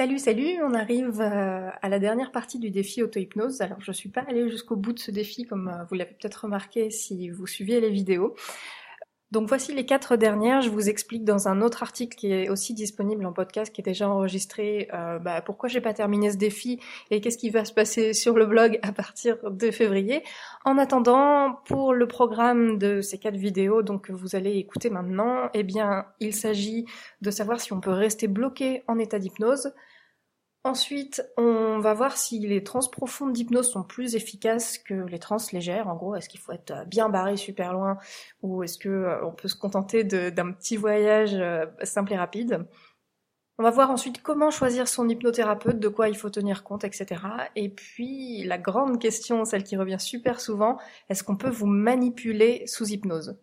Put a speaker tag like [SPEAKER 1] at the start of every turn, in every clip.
[SPEAKER 1] Salut, salut, on arrive euh, à la dernière partie du défi auto-hypnose. Alors je suis pas allée jusqu'au bout de ce défi comme euh, vous l'avez peut-être remarqué si vous suiviez les vidéos. Donc voici les quatre dernières. Je vous explique dans un autre article qui est aussi disponible en podcast, qui est déjà enregistré, euh, bah, pourquoi pas terminé ce défi et qu'est-ce qui va se passer sur le blog à partir de février. En attendant, pour le programme de ces quatre vidéos, donc que vous allez écouter maintenant, eh bien, il s'agit de savoir si on peut rester bloqué en état d'hypnose. Ensuite, on va voir si les trans profondes d'hypnose sont plus efficaces que les trans légères. En gros, est-ce qu'il faut être bien barré super loin ou est-ce que euh, on peut se contenter d'un petit voyage euh, simple et rapide? On va voir ensuite comment choisir son hypnothérapeute, de quoi il faut tenir compte, etc. Et puis la grande question, celle qui revient super souvent, est-ce qu'on peut vous manipuler sous hypnose?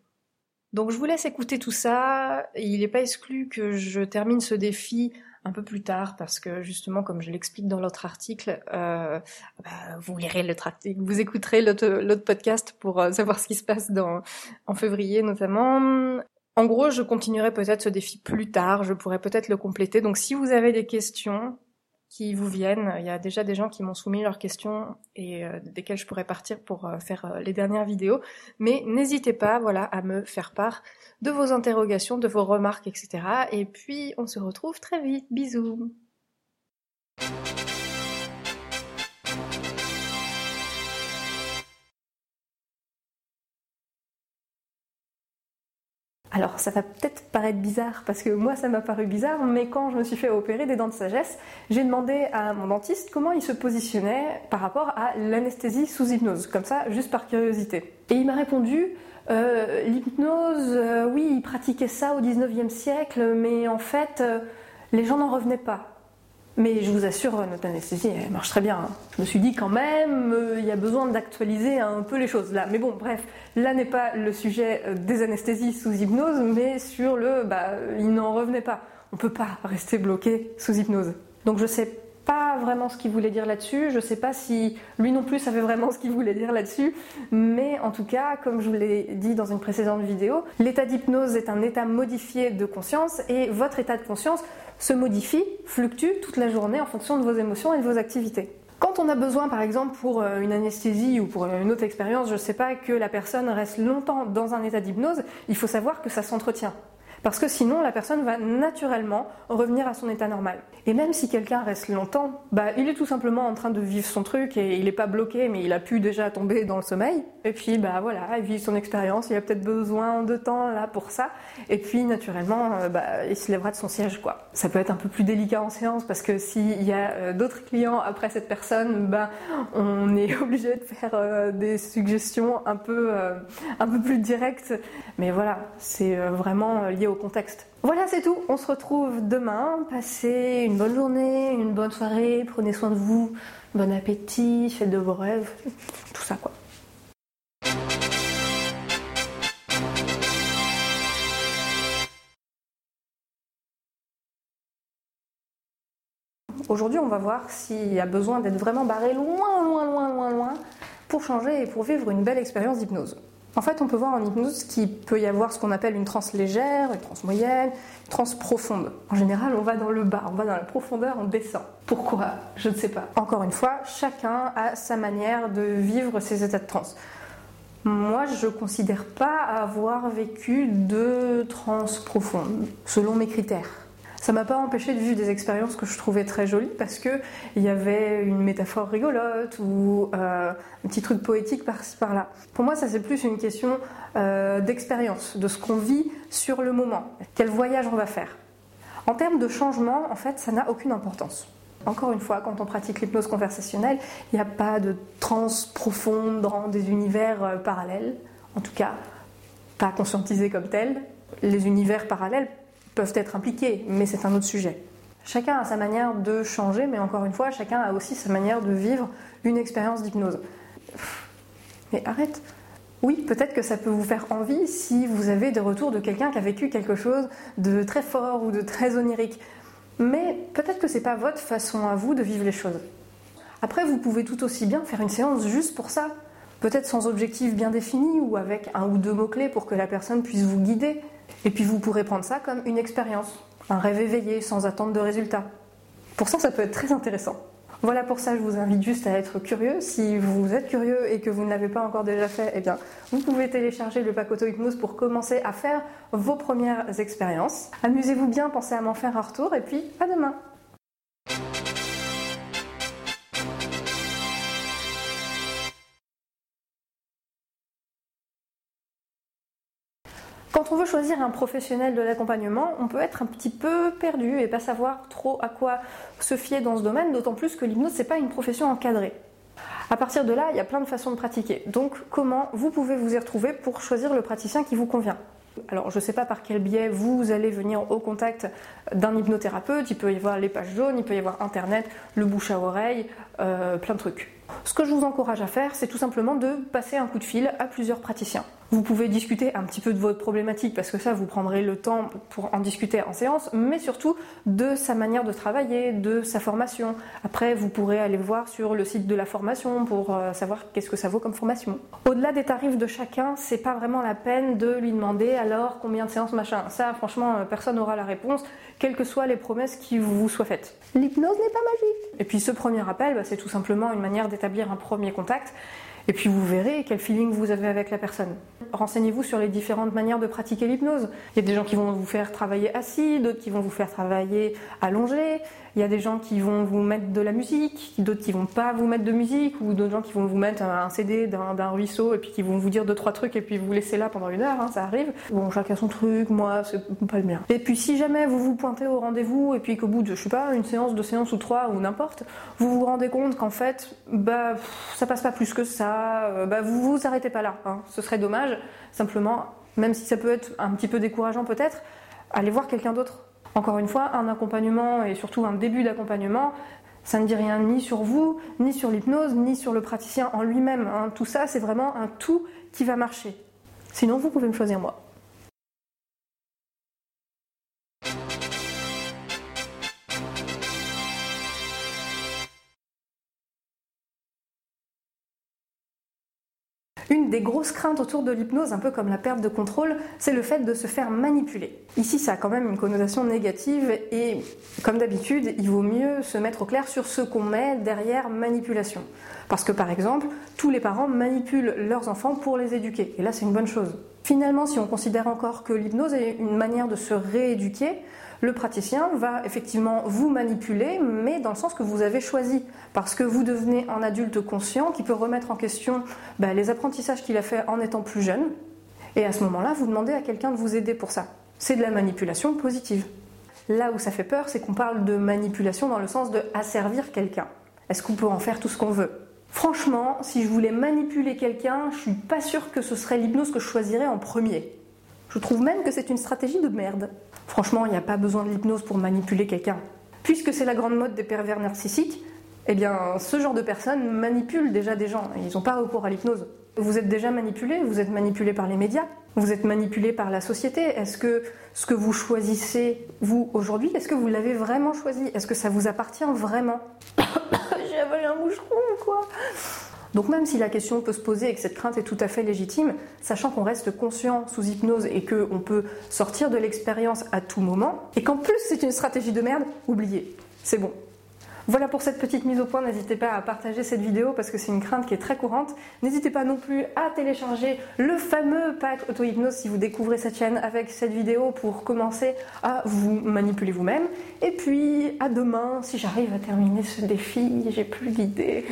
[SPEAKER 1] Donc je vous laisse écouter tout ça. Il n'est pas exclu que je termine ce défi un peu plus tard parce que justement, comme je l'explique dans l'autre article, euh, bah, vous lirez le vous écouterez l'autre podcast pour euh, savoir ce qui se passe dans, en février notamment. En gros, je continuerai peut-être ce défi plus tard, je pourrais peut-être le compléter. Donc si vous avez des questions, qui vous viennent. Il y a déjà des gens qui m'ont soumis leurs questions et euh, desquelles je pourrais partir pour euh, faire euh, les dernières vidéos. Mais n'hésitez pas, à me faire part de vos interrogations, de vos remarques, etc. Et puis on se retrouve très vite. Bisous. Alors ça va peut-être paraître bizarre parce que moi ça m'a paru bizarre, mais quand je me suis fait opérer des dents de sagesse, j'ai demandé à mon dentiste comment il se positionnait par rapport à l'anesthésie sous hypnose, comme ça, juste par curiosité. Et il m'a répondu euh, l'hypnose, euh, oui, il pratiquait ça au 19e siècle, mais en fait, euh, les gens n'en revenaient pas. Mais je vous assure, notre anesthésie, elle marche très bien. Hein. Je me suis dit quand même, euh, il y a besoin d'actualiser un peu les choses là. Mais bon, bref, là n'est pas le sujet euh, des anesthésies sous hypnose, mais sur le, bah, il n'en revenait pas. On peut pas rester bloqué sous hypnose. Donc je sais pas vraiment ce qu'il voulait dire là-dessus. Je sais pas si lui non plus savait vraiment ce qu'il voulait dire là-dessus. Mais en tout cas, comme je vous l'ai dit dans une précédente vidéo, l'état d'hypnose est un état modifié de conscience et votre état de conscience se modifie, fluctue toute la journée en fonction de vos émotions et de vos activités. Quand on a besoin, par exemple, pour euh, une anesthésie ou pour une autre expérience, je ne sais pas, que la personne reste longtemps dans un état d'hypnose, il faut savoir que ça s'entretient. Parce que sinon, la personne va naturellement revenir à son état normal. Et même si quelqu'un reste longtemps, bah, il est tout simplement en train de vivre son truc et il n'est pas bloqué, mais il a pu déjà tomber dans le sommeil. Et puis, bah voilà, il vit son expérience, il a peut-être besoin de temps là pour ça. Et puis, naturellement, euh, bah, il se lèvera de son siège, quoi. Ça peut être un peu plus délicat en séance parce que s'il y a euh, d'autres clients après cette personne, bah, on est obligé de faire euh, des suggestions un peu, un peu plus directes. Mais voilà, c'est vraiment lié contexte. Voilà, c'est tout. On se retrouve demain. Passez une bonne journée, une bonne soirée. Prenez soin de vous. Bon appétit. Faites de vos rêves. Tout ça, quoi. Aujourd'hui, on va voir s'il y a besoin d'être vraiment barré loin, loin, loin, loin, loin pour changer et pour vivre une belle expérience d'hypnose. En fait, on peut voir en hypnose qu'il peut y avoir ce qu'on appelle une transe légère, une transe moyenne, une transe profonde. En général, on va dans le bas, on va dans la profondeur, on descend. Pourquoi? Je ne sais pas. Encore une fois, chacun a sa manière de vivre ses états de transe. Moi, je ne considère pas avoir vécu de transe profonde, selon mes critères. Ça m'a pas empêché de vivre des expériences que je trouvais très jolies parce que il y avait une métaphore rigolote ou euh, un petit truc poétique par-ci par-là. Pour moi, ça c'est plus une question euh, d'expérience, de ce qu'on vit sur le moment, quel voyage on va faire? En termes de changement, en fait, ça n'a aucune importance. Encore une fois, quand on pratique l'hypnose conversationnelle, il n'y a pas de transe profonde dans des univers euh, parallèles, en tout cas pas conscientisés comme tels. Les univers parallèles peuvent être impliqués, mais c'est un autre sujet. Chacun a sa manière de changer, mais encore une fois, chacun a aussi sa manière de vivre une expérience d'hypnose. Mais arrête Oui, peut-être que ça peut vous faire envie si vous avez des retours de quelqu'un qui a vécu quelque chose de très fort ou de très onirique. Mais peut-être que c'est pas votre façon à vous de vivre les choses. Après, vous pouvez tout aussi bien faire une séance juste pour ça. Peut-être sans objectif bien défini ou avec un ou deux mots-clés pour que la personne puisse vous guider. Et puis vous pourrez prendre ça comme une expérience, un rêve éveillé sans attendre de résultat. Pour ça, ça peut être très intéressant. Voilà pour ça, je vous invite juste à être curieux. Si vous êtes curieux et que vous ne l'avez pas encore déjà fait, eh bien, vous pouvez télécharger le pack auto-hypnose pour commencer à faire vos premières expériences. Amusez-vous bien, pensez à m'en faire un retour et puis à demain. Quand on veut choisir un professionnel de l'accompagnement, on peut être un petit peu perdu et pas savoir trop à quoi se fier dans ce domaine, d'autant plus que l'hypnose c'est pas une profession encadrée. À partir de là, il y a plein de façons de pratiquer. Donc, comment vous pouvez vous y retrouver pour choisir le praticien qui vous convient? Alors, je ne sais pas par quel biais vous allez venir au contact d'un hypnothérapeute. Il peut y avoir les pages jaunes, il peut y avoir Internet, le bouche à oreille, euh, plein de trucs. Ce que je vous encourage à faire, c'est tout simplement de passer un coup de fil à plusieurs praticiens. Vous pouvez discuter un petit peu de votre problématique parce que ça, vous prendrez le temps pour en discuter en séance, mais surtout de sa manière de travailler, de sa formation. Après, vous pourrez aller voir sur le site de la formation pour euh, savoir qu'est-ce que ça vaut comme formation. Au-delà des tarifs de chacun, c'est pas vraiment la peine de lui demander alors combien de séances machin. Ça, franchement, euh, personne n'aura la réponse, quelles que soient les promesses qui vous soient faites. L'hypnose n'est pas magique. Et puis ce premier appel, bah, c'est tout simplement une manière d'établir un premier contact et puis vous verrez quel feeling vous avez avec la personne. Renseignez-vous sur les différentes manières de pratiquer l'hypnose. Il y a des gens qui vont vous faire travailler assis, d'autres qui vont vous faire travailler allongé. Il y a des gens qui vont vous mettre de la musique, d'autres qui vont pas vous mettre de musique, ou d'autres gens qui vont vous mettre un CD d'un ruisseau et puis qui vont vous dire deux trois trucs et puis vous laisser là pendant une heure, hein, ça arrive. Bon, chacun son truc, moi c'est pas le mien. Et puis si jamais vous vous pointez au rendez-vous et puis qu'au bout de je sais pas une séance, deux séances ou trois ou n'importe, vous vous rendez compte qu'en fait bah ça passe pas plus que ça, euh, bah vous vous arrêtez pas là. Hein. Ce serait dommage. Simplement, même si ça peut être un petit peu décourageant peut-être, allez voir quelqu'un d'autre encore une fois, un accompagnement et surtout un début d'accompagnement, ça ne dit rien ni sur vous, ni sur l'hypnose, ni sur le praticien en lui-même. Hein. Tout ça, c'est vraiment un tout qui va marcher. Sinon, vous pouvez me choisir moi. Des grosses craintes autour de l'hypnose, un peu comme la perte de contrôle, c'est le fait de se faire manipuler. Ici, ça a quand même une connotation négative et, comme d'habitude, il vaut mieux se mettre au clair sur ce qu'on met derrière manipulation. Parce que, par exemple, tous les parents manipulent leurs enfants pour les éduquer. Et là, c'est une bonne chose. Finalement, si on considère encore que l'hypnose est une manière de se rééduquer, le praticien va effectivement vous manipuler, mais dans le sens que vous avez choisi, parce que vous devenez un adulte conscient qui peut remettre en question bah, les apprentissages qu'il a fait en étant plus jeune, et à ce moment-là, vous demandez à quelqu'un de vous aider pour ça. C'est de la manipulation positive. Là où ça fait peur, c'est qu'on parle de manipulation dans le sens de asservir quelqu'un. Est-ce qu'on peut en faire tout ce qu'on veut? Franchement, si je voulais manipuler quelqu'un, je suis pas sûre que ce serait l'hypnose que je choisirais en premier. Je trouve même que c'est une stratégie de merde. Franchement, il n'y a pas besoin de l'hypnose pour manipuler quelqu'un. Puisque c'est la grande mode des pervers narcissiques, eh bien, ce genre de personnes manipulent déjà des gens ils n'ont pas recours à l'hypnose. Vous êtes déjà manipulé, vous êtes manipulé par les médias, vous êtes manipulé par la société. Est-ce que ce que vous choisissez, vous, aujourd'hui, est-ce que vous l'avez vraiment choisi? Est-ce que ça vous appartient vraiment? J'ai avalé un moucheron, quoi donc même si la question peut se poser et que cette crainte est tout à fait légitime, sachant qu'on reste conscient sous hypnose et qu'on peut sortir de l'expérience à tout moment, et qu'en plus c'est une stratégie de merde, oubliez, c'est bon. Voilà pour cette petite mise au point, n'hésitez pas à partager cette vidéo parce que c'est une crainte qui est très courante. N'hésitez pas non plus à télécharger le fameux pack auto-hypnose si vous découvrez cette chaîne avec cette vidéo pour commencer à vous manipuler vous-même. Et puis à demain si j'arrive à terminer ce défi, j'ai plus d'idées.